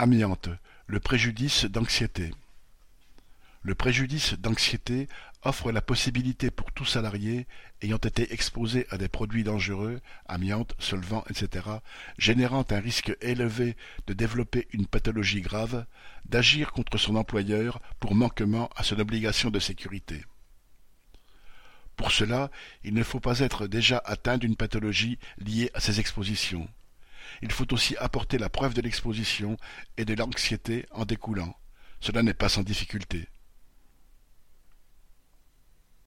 Amiante, le préjudice d'anxiété. Le préjudice d'anxiété offre la possibilité pour tout salarié ayant été exposé à des produits dangereux, amiante, solvants, etc., générant un risque élevé de développer une pathologie grave, d'agir contre son employeur pour manquement à son obligation de sécurité. Pour cela, il ne faut pas être déjà atteint d'une pathologie liée à ces expositions. Il faut aussi apporter la preuve de l'exposition et de l'anxiété en découlant. Cela n'est pas sans difficulté.